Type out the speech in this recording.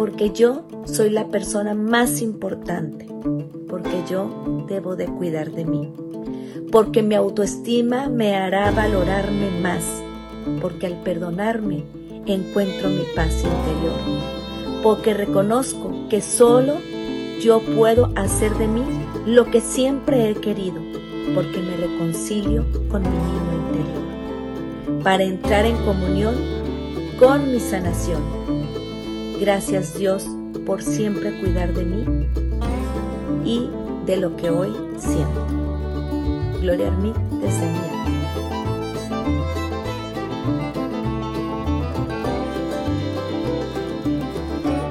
porque yo soy la persona más importante, porque yo debo de cuidar de mí, porque mi autoestima me hará valorarme más, porque al perdonarme encuentro mi paz interior, porque reconozco que solo yo puedo hacer de mí lo que siempre he querido, porque me reconcilio con mi niño interior, para entrar en comunión con mi sanación. Gracias Dios por siempre cuidar de mí y de lo que hoy siento. Gloria a mí